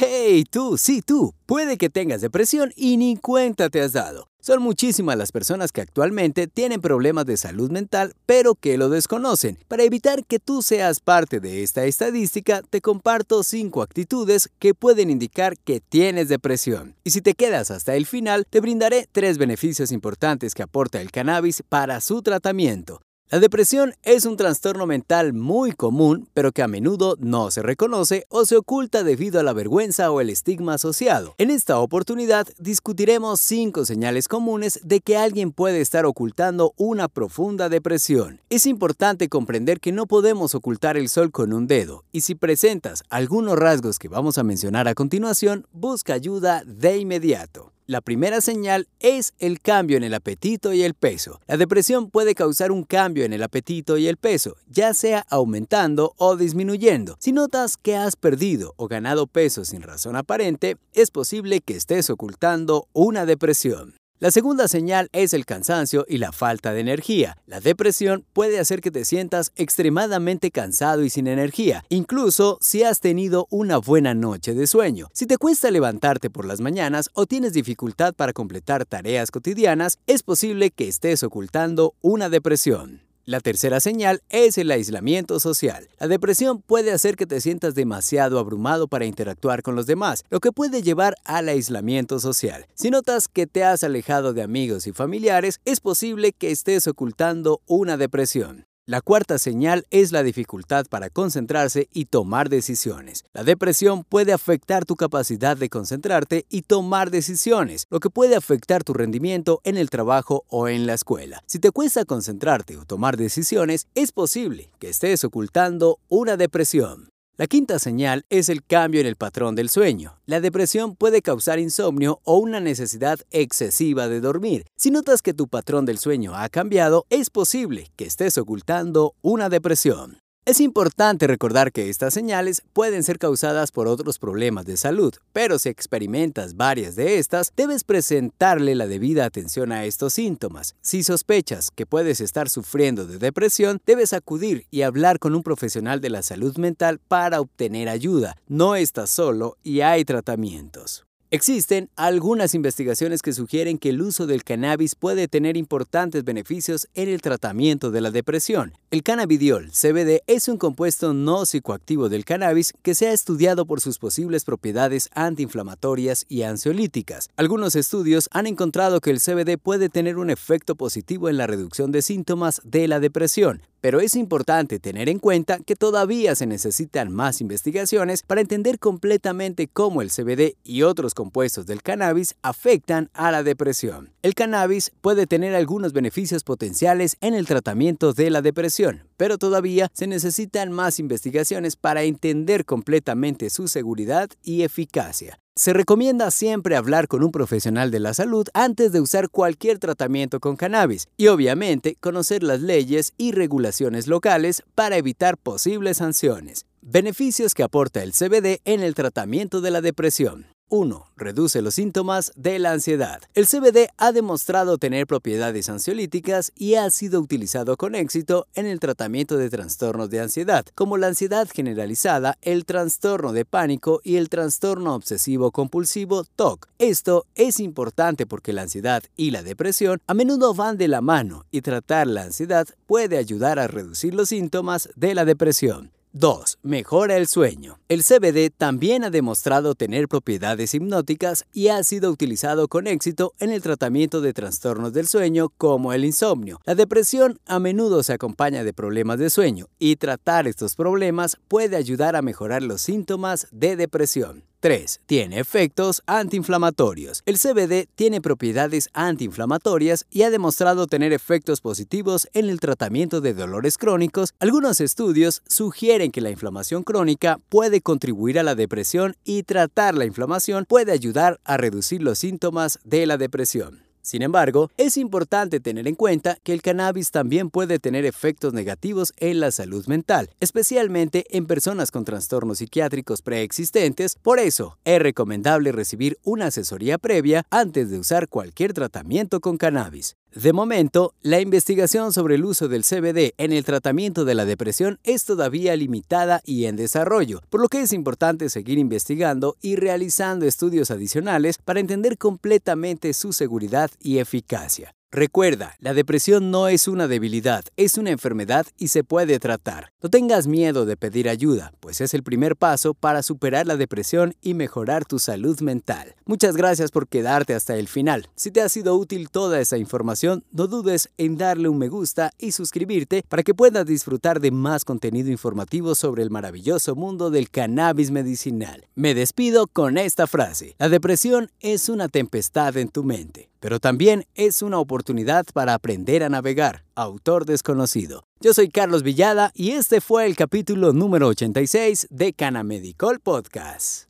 Hey, tú, sí, tú. Puede que tengas depresión y ni cuenta te has dado. Son muchísimas las personas que actualmente tienen problemas de salud mental, pero que lo desconocen. Para evitar que tú seas parte de esta estadística, te comparto 5 actitudes que pueden indicar que tienes depresión. Y si te quedas hasta el final, te brindaré 3 beneficios importantes que aporta el cannabis para su tratamiento. La depresión es un trastorno mental muy común, pero que a menudo no se reconoce o se oculta debido a la vergüenza o el estigma asociado. En esta oportunidad discutiremos cinco señales comunes de que alguien puede estar ocultando una profunda depresión. Es importante comprender que no podemos ocultar el sol con un dedo, y si presentas algunos rasgos que vamos a mencionar a continuación, busca ayuda de inmediato. La primera señal es el cambio en el apetito y el peso. La depresión puede causar un cambio en el apetito y el peso, ya sea aumentando o disminuyendo. Si notas que has perdido o ganado peso sin razón aparente, es posible que estés ocultando una depresión. La segunda señal es el cansancio y la falta de energía. La depresión puede hacer que te sientas extremadamente cansado y sin energía, incluso si has tenido una buena noche de sueño. Si te cuesta levantarte por las mañanas o tienes dificultad para completar tareas cotidianas, es posible que estés ocultando una depresión. La tercera señal es el aislamiento social. La depresión puede hacer que te sientas demasiado abrumado para interactuar con los demás, lo que puede llevar al aislamiento social. Si notas que te has alejado de amigos y familiares, es posible que estés ocultando una depresión. La cuarta señal es la dificultad para concentrarse y tomar decisiones. La depresión puede afectar tu capacidad de concentrarte y tomar decisiones, lo que puede afectar tu rendimiento en el trabajo o en la escuela. Si te cuesta concentrarte o tomar decisiones, es posible que estés ocultando una depresión. La quinta señal es el cambio en el patrón del sueño. La depresión puede causar insomnio o una necesidad excesiva de dormir. Si notas que tu patrón del sueño ha cambiado, es posible que estés ocultando una depresión. Es importante recordar que estas señales pueden ser causadas por otros problemas de salud, pero si experimentas varias de estas, debes presentarle la debida atención a estos síntomas. Si sospechas que puedes estar sufriendo de depresión, debes acudir y hablar con un profesional de la salud mental para obtener ayuda. No estás solo y hay tratamientos. Existen algunas investigaciones que sugieren que el uso del cannabis puede tener importantes beneficios en el tratamiento de la depresión. El cannabidiol, CBD, es un compuesto no psicoactivo del cannabis que se ha estudiado por sus posibles propiedades antiinflamatorias y ansiolíticas. Algunos estudios han encontrado que el CBD puede tener un efecto positivo en la reducción de síntomas de la depresión, pero es importante tener en cuenta que todavía se necesitan más investigaciones para entender completamente cómo el CBD y otros compuestos del cannabis afectan a la depresión. El cannabis puede tener algunos beneficios potenciales en el tratamiento de la depresión, pero todavía se necesitan más investigaciones para entender completamente su seguridad y eficacia. Se recomienda siempre hablar con un profesional de la salud antes de usar cualquier tratamiento con cannabis y obviamente conocer las leyes y regulaciones locales para evitar posibles sanciones. Beneficios que aporta el CBD en el tratamiento de la depresión. 1. Reduce los síntomas de la ansiedad. El CBD ha demostrado tener propiedades ansiolíticas y ha sido utilizado con éxito en el tratamiento de trastornos de ansiedad, como la ansiedad generalizada, el trastorno de pánico y el trastorno obsesivo compulsivo TOC. Esto es importante porque la ansiedad y la depresión a menudo van de la mano y tratar la ansiedad puede ayudar a reducir los síntomas de la depresión. 2. Mejora el sueño. El CBD también ha demostrado tener propiedades hipnóticas y ha sido utilizado con éxito en el tratamiento de trastornos del sueño como el insomnio. La depresión a menudo se acompaña de problemas de sueño y tratar estos problemas puede ayudar a mejorar los síntomas de depresión. 3. Tiene efectos antiinflamatorios. El CBD tiene propiedades antiinflamatorias y ha demostrado tener efectos positivos en el tratamiento de dolores crónicos. Algunos estudios sugieren que la inflamación crónica puede contribuir a la depresión y tratar la inflamación puede ayudar a reducir los síntomas de la depresión. Sin embargo, es importante tener en cuenta que el cannabis también puede tener efectos negativos en la salud mental, especialmente en personas con trastornos psiquiátricos preexistentes. Por eso, es recomendable recibir una asesoría previa antes de usar cualquier tratamiento con cannabis. De momento, la investigación sobre el uso del CBD en el tratamiento de la depresión es todavía limitada y en desarrollo, por lo que es importante seguir investigando y realizando estudios adicionales para entender completamente su seguridad y eficacia. Recuerda, la depresión no es una debilidad, es una enfermedad y se puede tratar. No tengas miedo de pedir ayuda, pues es el primer paso para superar la depresión y mejorar tu salud mental. Muchas gracias por quedarte hasta el final. Si te ha sido útil toda esa información, no dudes en darle un me gusta y suscribirte para que puedas disfrutar de más contenido informativo sobre el maravilloso mundo del cannabis medicinal. Me despido con esta frase. La depresión es una tempestad en tu mente pero también es una oportunidad para aprender a navegar. Autor desconocido. Yo soy Carlos Villada y este fue el capítulo número 86 de Canamedicol Podcast.